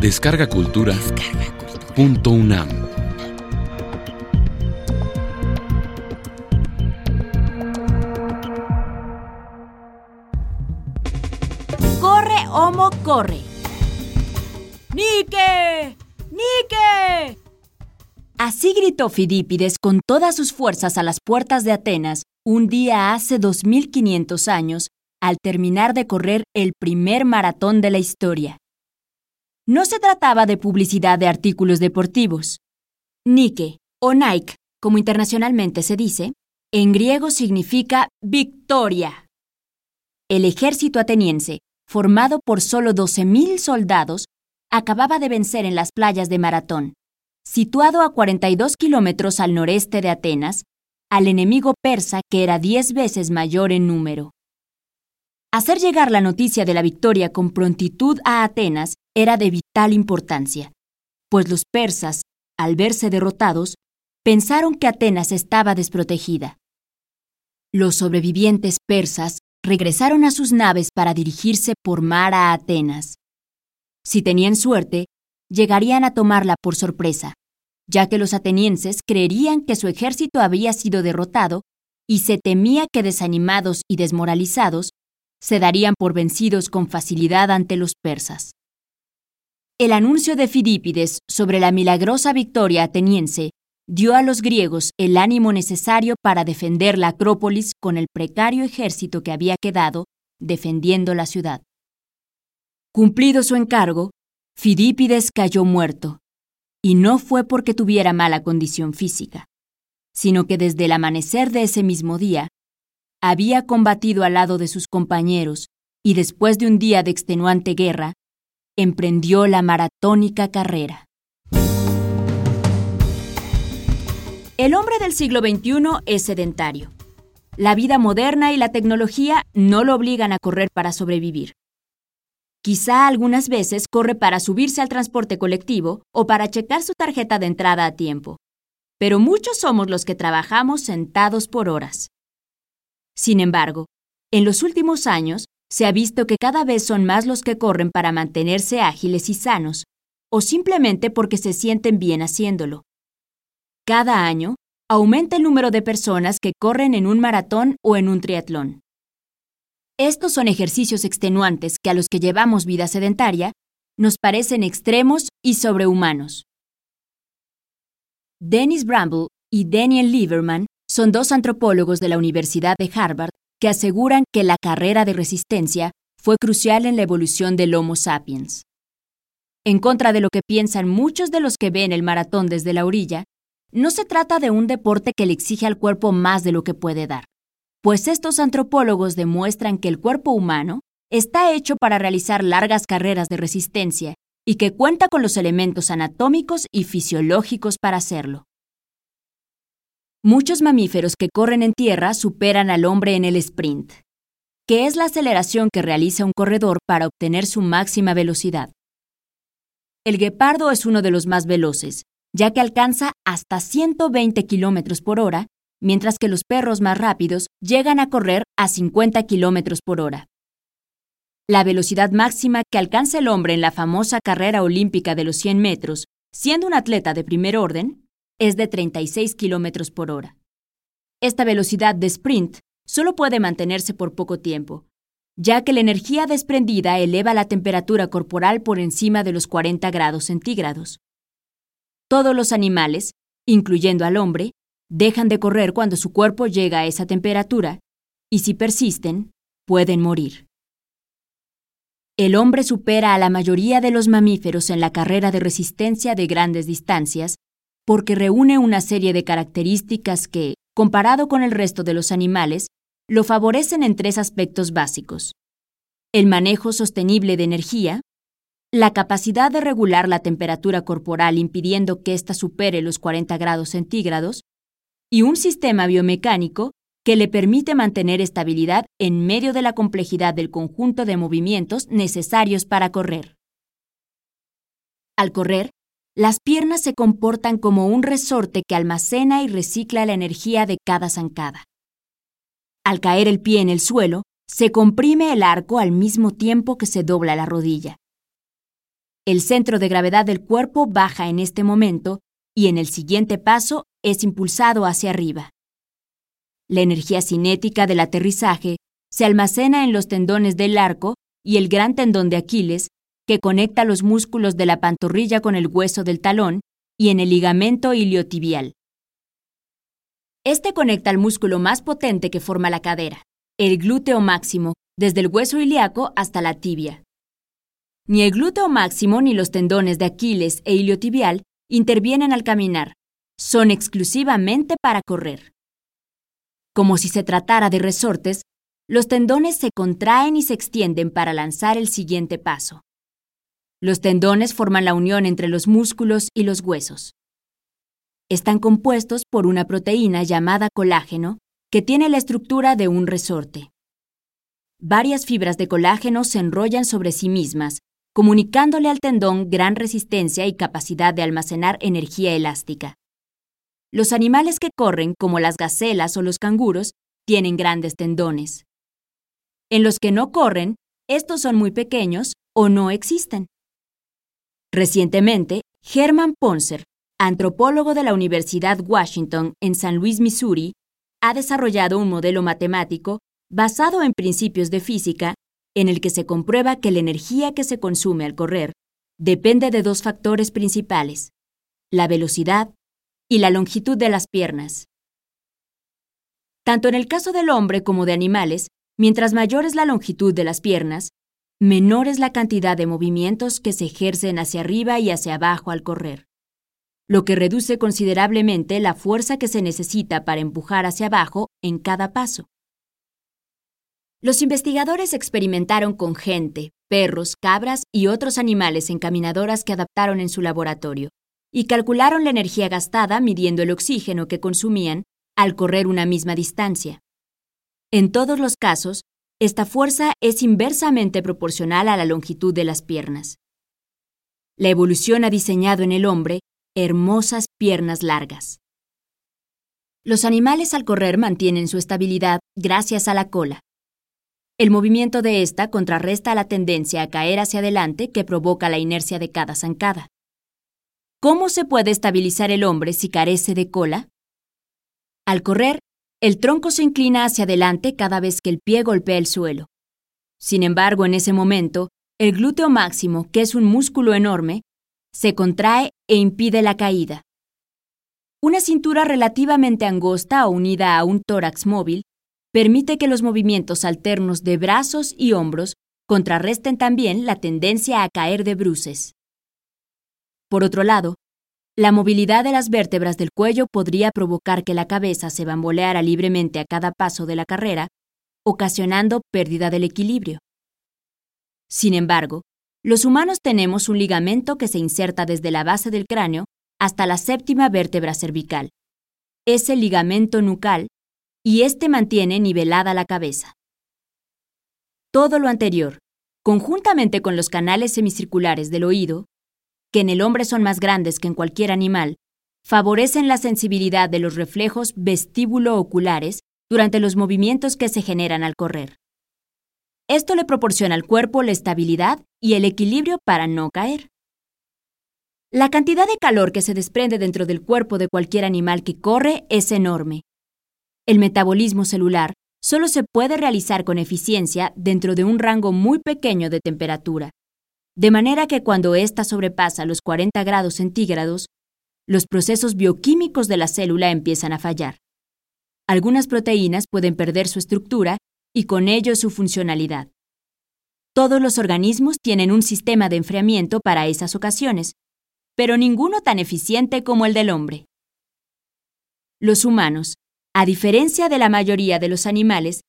Descarga Cultura. Punto UNAM. Corre, Homo, corre. ¡Nike! ¡Nike! Así gritó Fidípides con todas sus fuerzas a las puertas de Atenas un día hace 2500 años, al terminar de correr el primer maratón de la historia. No se trataba de publicidad de artículos deportivos. Nike, o Nike, como internacionalmente se dice, en griego significa victoria. El ejército ateniense, formado por solo 12.000 soldados, acababa de vencer en las playas de Maratón, situado a 42 kilómetros al noreste de Atenas, al enemigo persa que era diez veces mayor en número. Hacer llegar la noticia de la victoria con prontitud a Atenas era de vital importancia, pues los persas, al verse derrotados, pensaron que Atenas estaba desprotegida. Los sobrevivientes persas regresaron a sus naves para dirigirse por mar a Atenas. Si tenían suerte, llegarían a tomarla por sorpresa, ya que los atenienses creerían que su ejército había sido derrotado y se temía que desanimados y desmoralizados se darían por vencidos con facilidad ante los persas. El anuncio de Fidípides sobre la milagrosa victoria ateniense dio a los griegos el ánimo necesario para defender la Acrópolis con el precario ejército que había quedado defendiendo la ciudad. Cumplido su encargo, Fidípides cayó muerto, y no fue porque tuviera mala condición física, sino que desde el amanecer de ese mismo día había combatido al lado de sus compañeros y después de un día de extenuante guerra, emprendió la maratónica carrera. El hombre del siglo XXI es sedentario. La vida moderna y la tecnología no lo obligan a correr para sobrevivir. Quizá algunas veces corre para subirse al transporte colectivo o para checar su tarjeta de entrada a tiempo. Pero muchos somos los que trabajamos sentados por horas. Sin embargo, en los últimos años se ha visto que cada vez son más los que corren para mantenerse ágiles y sanos, o simplemente porque se sienten bien haciéndolo. Cada año, aumenta el número de personas que corren en un maratón o en un triatlón. Estos son ejercicios extenuantes que a los que llevamos vida sedentaria nos parecen extremos y sobrehumanos. Dennis Bramble y Daniel Lieberman son dos antropólogos de la Universidad de Harvard que aseguran que la carrera de resistencia fue crucial en la evolución del Homo sapiens. En contra de lo que piensan muchos de los que ven el maratón desde la orilla, no se trata de un deporte que le exige al cuerpo más de lo que puede dar pues estos antropólogos demuestran que el cuerpo humano está hecho para realizar largas carreras de resistencia y que cuenta con los elementos anatómicos y fisiológicos para hacerlo. Muchos mamíferos que corren en tierra superan al hombre en el sprint, que es la aceleración que realiza un corredor para obtener su máxima velocidad. El guepardo es uno de los más veloces, ya que alcanza hasta 120 km por hora mientras que los perros más rápidos llegan a correr a 50 km por hora. La velocidad máxima que alcanza el hombre en la famosa carrera olímpica de los 100 metros, siendo un atleta de primer orden, es de 36 km por hora. Esta velocidad de sprint solo puede mantenerse por poco tiempo, ya que la energía desprendida eleva la temperatura corporal por encima de los 40 grados centígrados. Todos los animales, incluyendo al hombre, dejan de correr cuando su cuerpo llega a esa temperatura y si persisten, pueden morir. El hombre supera a la mayoría de los mamíferos en la carrera de resistencia de grandes distancias porque reúne una serie de características que, comparado con el resto de los animales, lo favorecen en tres aspectos básicos. El manejo sostenible de energía, la capacidad de regular la temperatura corporal impidiendo que ésta supere los 40 grados centígrados y un sistema biomecánico que le permite mantener estabilidad en medio de la complejidad del conjunto de movimientos necesarios para correr. Al correr, las piernas se comportan como un resorte que almacena y recicla la energía de cada zancada. Al caer el pie en el suelo, se comprime el arco al mismo tiempo que se dobla la rodilla. El centro de gravedad del cuerpo baja en este momento y en el siguiente paso es impulsado hacia arriba. La energía cinética del aterrizaje se almacena en los tendones del arco y el gran tendón de Aquiles, que conecta los músculos de la pantorrilla con el hueso del talón, y en el ligamento iliotibial. Este conecta al músculo más potente que forma la cadera, el glúteo máximo, desde el hueso ilíaco hasta la tibia. Ni el glúteo máximo ni los tendones de Aquiles e iliotibial intervienen al caminar, son exclusivamente para correr. Como si se tratara de resortes, los tendones se contraen y se extienden para lanzar el siguiente paso. Los tendones forman la unión entre los músculos y los huesos. Están compuestos por una proteína llamada colágeno que tiene la estructura de un resorte. Varias fibras de colágeno se enrollan sobre sí mismas, comunicándole al tendón gran resistencia y capacidad de almacenar energía elástica. Los animales que corren, como las gacelas o los canguros, tienen grandes tendones. En los que no corren, estos son muy pequeños o no existen. Recientemente, Herman Poncer, antropólogo de la Universidad Washington en San Luis, Missouri, ha desarrollado un modelo matemático basado en principios de física en el que se comprueba que la energía que se consume al correr depende de dos factores principales, la velocidad y la longitud de las piernas. Tanto en el caso del hombre como de animales, Mientras mayor es la longitud de las piernas, menor es la cantidad de movimientos que se ejercen hacia arriba y hacia abajo al correr, lo que reduce considerablemente la fuerza que se necesita para empujar hacia abajo en cada paso. Los investigadores experimentaron con gente, perros, cabras y otros animales encaminadoras que adaptaron en su laboratorio, y calcularon la energía gastada midiendo el oxígeno que consumían al correr una misma distancia. En todos los casos, esta fuerza es inversamente proporcional a la longitud de las piernas. La evolución ha diseñado en el hombre hermosas piernas largas. Los animales al correr mantienen su estabilidad gracias a la cola. El movimiento de esta contrarresta la tendencia a caer hacia adelante que provoca la inercia de cada zancada. ¿Cómo se puede estabilizar el hombre si carece de cola? Al correr, el tronco se inclina hacia adelante cada vez que el pie golpea el suelo. Sin embargo, en ese momento, el glúteo máximo, que es un músculo enorme, se contrae e impide la caída. Una cintura relativamente angosta o unida a un tórax móvil permite que los movimientos alternos de brazos y hombros contrarresten también la tendencia a caer de bruces. Por otro lado, la movilidad de las vértebras del cuello podría provocar que la cabeza se bamboleara libremente a cada paso de la carrera, ocasionando pérdida del equilibrio. Sin embargo, los humanos tenemos un ligamento que se inserta desde la base del cráneo hasta la séptima vértebra cervical. Es el ligamento nucal y este mantiene nivelada la cabeza. Todo lo anterior, conjuntamente con los canales semicirculares del oído, que en el hombre son más grandes que en cualquier animal, favorecen la sensibilidad de los reflejos vestíbulo-oculares durante los movimientos que se generan al correr. Esto le proporciona al cuerpo la estabilidad y el equilibrio para no caer. La cantidad de calor que se desprende dentro del cuerpo de cualquier animal que corre es enorme. El metabolismo celular solo se puede realizar con eficiencia dentro de un rango muy pequeño de temperatura, de manera que cuando ésta sobrepasa los 40 grados centígrados, los procesos bioquímicos de la célula empiezan a fallar. Algunas proteínas pueden perder su estructura y con ello su funcionalidad. Todos los organismos tienen un sistema de enfriamiento para esas ocasiones, pero ninguno tan eficiente como el del hombre. Los humanos, a diferencia de la mayoría de los animales,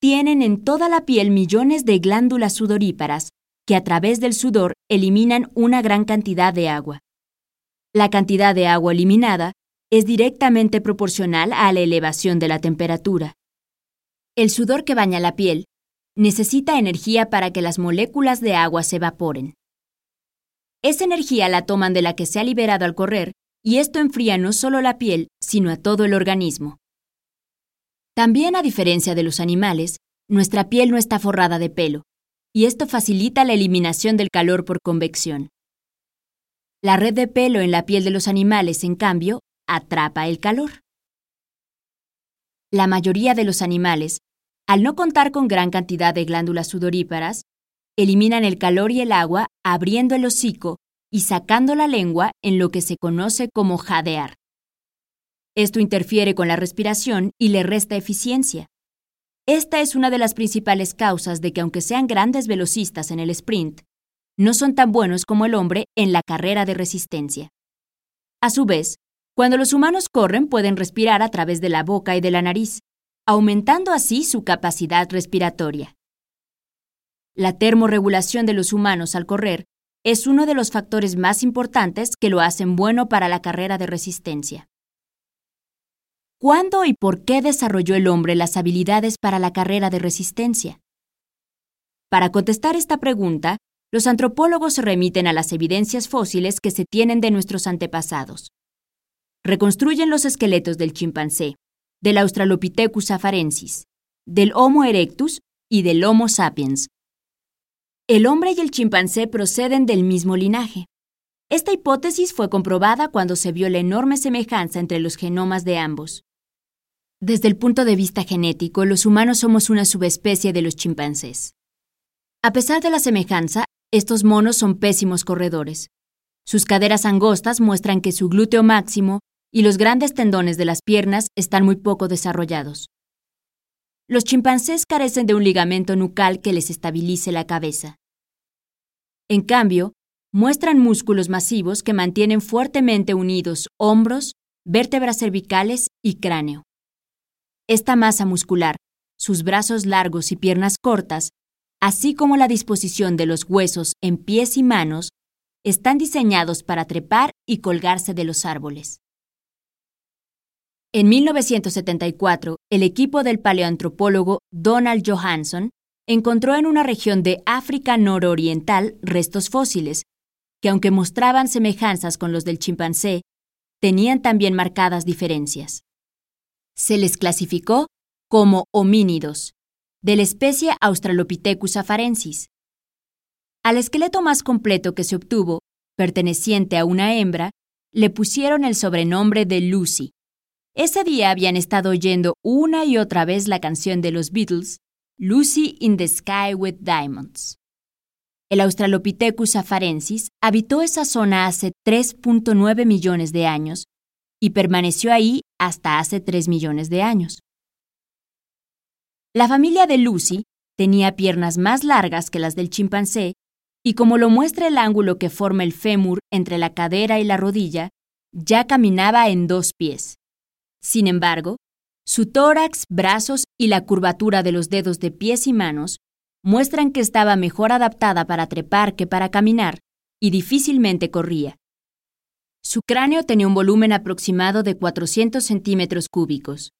tienen en toda la piel millones de glándulas sudoríparas que a través del sudor eliminan una gran cantidad de agua. La cantidad de agua eliminada es directamente proporcional a la elevación de la temperatura. El sudor que baña la piel necesita energía para que las moléculas de agua se evaporen. Esa energía la toman de la que se ha liberado al correr y esto enfría no solo la piel, sino a todo el organismo. También, a diferencia de los animales, nuestra piel no está forrada de pelo, y esto facilita la eliminación del calor por convección. La red de pelo en la piel de los animales, en cambio, atrapa el calor. La mayoría de los animales, al no contar con gran cantidad de glándulas sudoríparas, eliminan el calor y el agua abriendo el hocico y sacando la lengua en lo que se conoce como jadear. Esto interfiere con la respiración y le resta eficiencia. Esta es una de las principales causas de que aunque sean grandes velocistas en el sprint, no son tan buenos como el hombre en la carrera de resistencia. A su vez, cuando los humanos corren pueden respirar a través de la boca y de la nariz, aumentando así su capacidad respiratoria. La termorregulación de los humanos al correr es uno de los factores más importantes que lo hacen bueno para la carrera de resistencia. ¿Cuándo y por qué desarrolló el hombre las habilidades para la carrera de resistencia? Para contestar esta pregunta, los antropólogos se remiten a las evidencias fósiles que se tienen de nuestros antepasados. Reconstruyen los esqueletos del chimpancé, del Australopithecus afarensis, del Homo erectus y del Homo sapiens, el hombre y el chimpancé proceden del mismo linaje. Esta hipótesis fue comprobada cuando se vio la enorme semejanza entre los genomas de ambos. Desde el punto de vista genético, los humanos somos una subespecie de los chimpancés. A pesar de la semejanza, estos monos son pésimos corredores. Sus caderas angostas muestran que su glúteo máximo y los grandes tendones de las piernas están muy poco desarrollados. Los chimpancés carecen de un ligamento nucal que les estabilice la cabeza. En cambio, muestran músculos masivos que mantienen fuertemente unidos hombros, vértebras cervicales y cráneo. Esta masa muscular, sus brazos largos y piernas cortas, así como la disposición de los huesos en pies y manos, están diseñados para trepar y colgarse de los árboles. En 1974, el equipo del paleoantropólogo Donald Johansson encontró en una región de África nororiental restos fósiles, que aunque mostraban semejanzas con los del chimpancé, tenían también marcadas diferencias. Se les clasificó como homínidos, de la especie Australopithecus afarensis. Al esqueleto más completo que se obtuvo, perteneciente a una hembra, le pusieron el sobrenombre de Lucy, ese día habían estado oyendo una y otra vez la canción de los Beatles, Lucy in the Sky with Diamonds. El Australopithecus afarensis habitó esa zona hace 3.9 millones de años y permaneció ahí hasta hace 3 millones de años. La familia de Lucy tenía piernas más largas que las del chimpancé y como lo muestra el ángulo que forma el fémur entre la cadera y la rodilla, ya caminaba en dos pies. Sin embargo, su tórax, brazos y la curvatura de los dedos de pies y manos muestran que estaba mejor adaptada para trepar que para caminar y difícilmente corría. Su cráneo tenía un volumen aproximado de 400 centímetros cúbicos.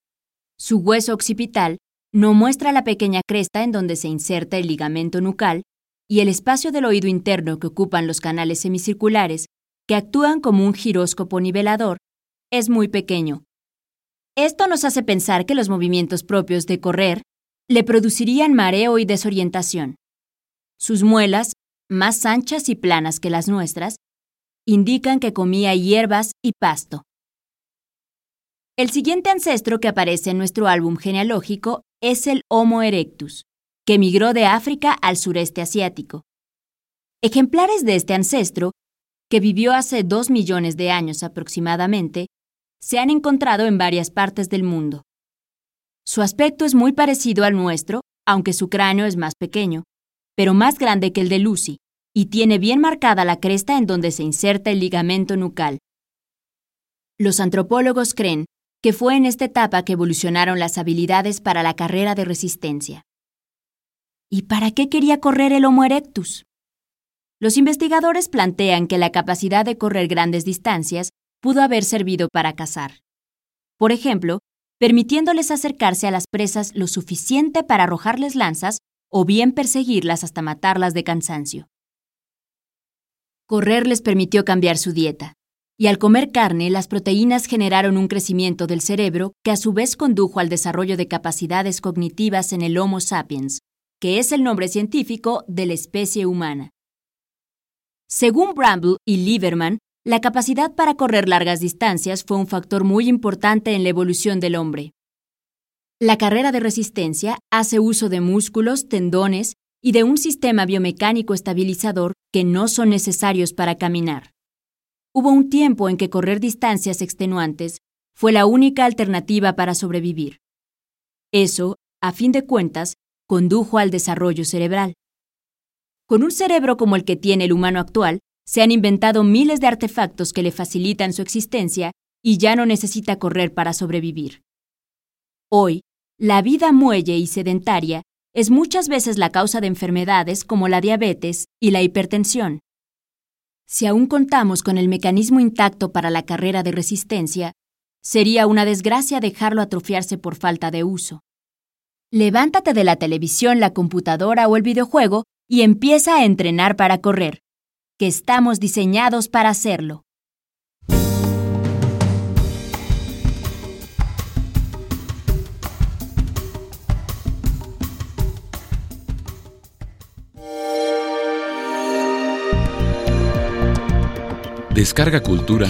Su hueso occipital no muestra la pequeña cresta en donde se inserta el ligamento nucal y el espacio del oído interno que ocupan los canales semicirculares, que actúan como un giróscopo nivelador, es muy pequeño, esto nos hace pensar que los movimientos propios de correr le producirían mareo y desorientación. Sus muelas, más anchas y planas que las nuestras, indican que comía hierbas y pasto. El siguiente ancestro que aparece en nuestro álbum genealógico es el Homo erectus, que migró de África al sureste asiático. Ejemplares de este ancestro, que vivió hace dos millones de años aproximadamente, se han encontrado en varias partes del mundo. Su aspecto es muy parecido al nuestro, aunque su cráneo es más pequeño, pero más grande que el de Lucy, y tiene bien marcada la cresta en donde se inserta el ligamento nucal. Los antropólogos creen que fue en esta etapa que evolucionaron las habilidades para la carrera de resistencia. ¿Y para qué quería correr el Homo erectus? Los investigadores plantean que la capacidad de correr grandes distancias pudo haber servido para cazar. Por ejemplo, permitiéndoles acercarse a las presas lo suficiente para arrojarles lanzas o bien perseguirlas hasta matarlas de cansancio. Correr les permitió cambiar su dieta, y al comer carne las proteínas generaron un crecimiento del cerebro que a su vez condujo al desarrollo de capacidades cognitivas en el Homo sapiens, que es el nombre científico de la especie humana. Según Bramble y Lieberman, la capacidad para correr largas distancias fue un factor muy importante en la evolución del hombre. La carrera de resistencia hace uso de músculos, tendones y de un sistema biomecánico estabilizador que no son necesarios para caminar. Hubo un tiempo en que correr distancias extenuantes fue la única alternativa para sobrevivir. Eso, a fin de cuentas, condujo al desarrollo cerebral. Con un cerebro como el que tiene el humano actual, se han inventado miles de artefactos que le facilitan su existencia y ya no necesita correr para sobrevivir. Hoy, la vida muelle y sedentaria es muchas veces la causa de enfermedades como la diabetes y la hipertensión. Si aún contamos con el mecanismo intacto para la carrera de resistencia, sería una desgracia dejarlo atrofiarse por falta de uso. Levántate de la televisión, la computadora o el videojuego y empieza a entrenar para correr, que estamos diseñados para hacerlo. Descarga Cultura.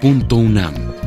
Punto UNAM.